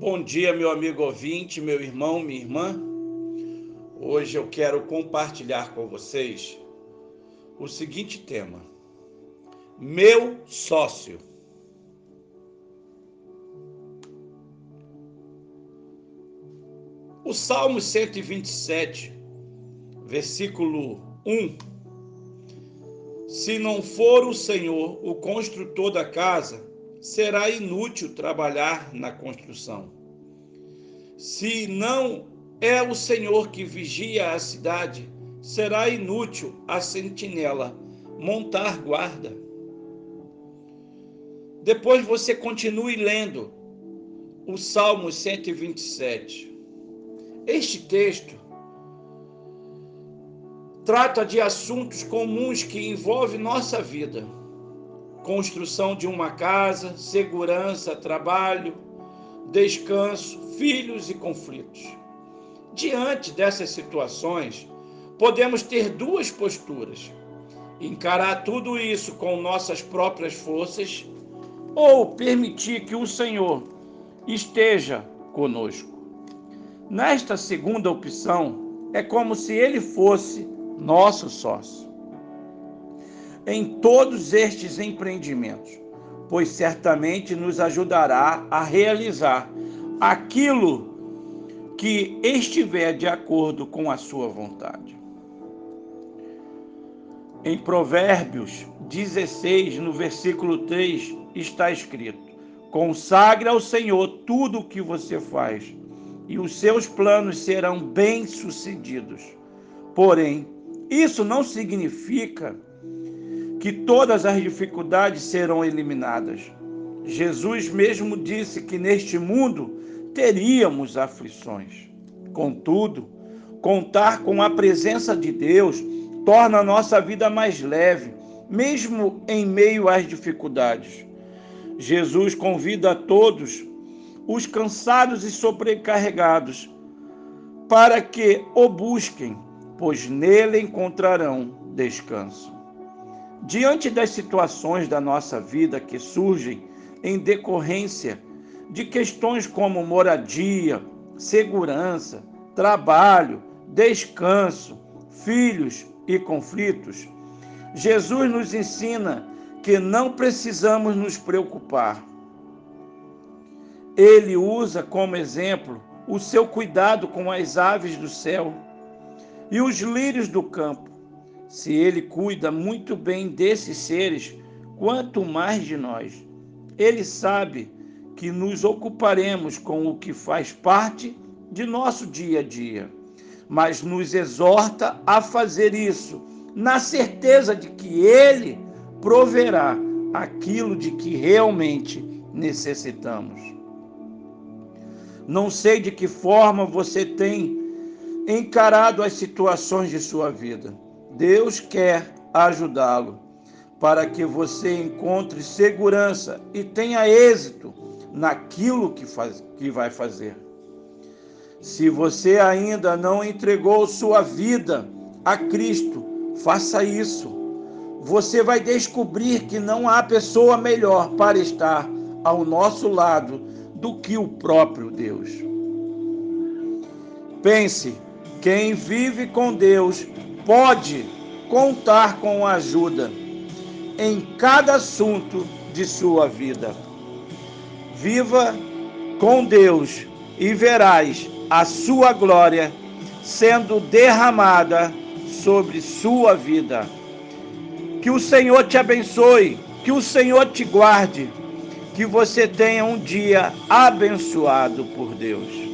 Bom dia, meu amigo ouvinte, meu irmão, minha irmã. Hoje eu quero compartilhar com vocês o seguinte tema: Meu sócio. O Salmo 127, versículo 1. Se não for o Senhor o construtor da casa, será inútil trabalhar na construção. Se não é o Senhor que vigia a cidade, será inútil a sentinela montar guarda. Depois você continue lendo o Salmo 127. Este texto trata de assuntos comuns que envolvem nossa vida construção de uma casa, segurança, trabalho, descanso, filhos e conflitos. Diante dessas situações, podemos ter duas posturas: encarar tudo isso com nossas próprias forças ou permitir que o Senhor esteja conosco. Nesta segunda opção, é como se ele fosse nosso sócio em todos estes empreendimentos, pois certamente nos ajudará a realizar aquilo que estiver de acordo com a sua vontade. Em Provérbios 16, no versículo 3, está escrito: Consagre ao Senhor tudo o que você faz, e os seus planos serão bem-sucedidos. Porém, isso não significa que todas as dificuldades serão eliminadas. Jesus mesmo disse que neste mundo teríamos aflições. Contudo, contar com a presença de Deus torna a nossa vida mais leve, mesmo em meio às dificuldades. Jesus convida a todos, os cansados e sobrecarregados, para que o busquem, pois nele encontrarão descanso. Diante das situações da nossa vida que surgem em decorrência de questões como moradia, segurança, trabalho, descanso, filhos e conflitos, Jesus nos ensina que não precisamos nos preocupar. Ele usa como exemplo o seu cuidado com as aves do céu e os lírios do campo se ele cuida muito bem desses seres, quanto mais de nós. Ele sabe que nos ocuparemos com o que faz parte de nosso dia a dia, mas nos exorta a fazer isso, na certeza de que ele proverá aquilo de que realmente necessitamos. Não sei de que forma você tem encarado as situações de sua vida Deus quer ajudá-lo para que você encontre segurança e tenha êxito naquilo que, faz, que vai fazer. Se você ainda não entregou sua vida a Cristo, faça isso. Você vai descobrir que não há pessoa melhor para estar ao nosso lado do que o próprio Deus. Pense, quem vive com Deus pode contar com ajuda em cada assunto de sua vida. Viva com Deus e verás a sua glória sendo derramada sobre sua vida. Que o Senhor te abençoe, que o Senhor te guarde, que você tenha um dia abençoado por Deus.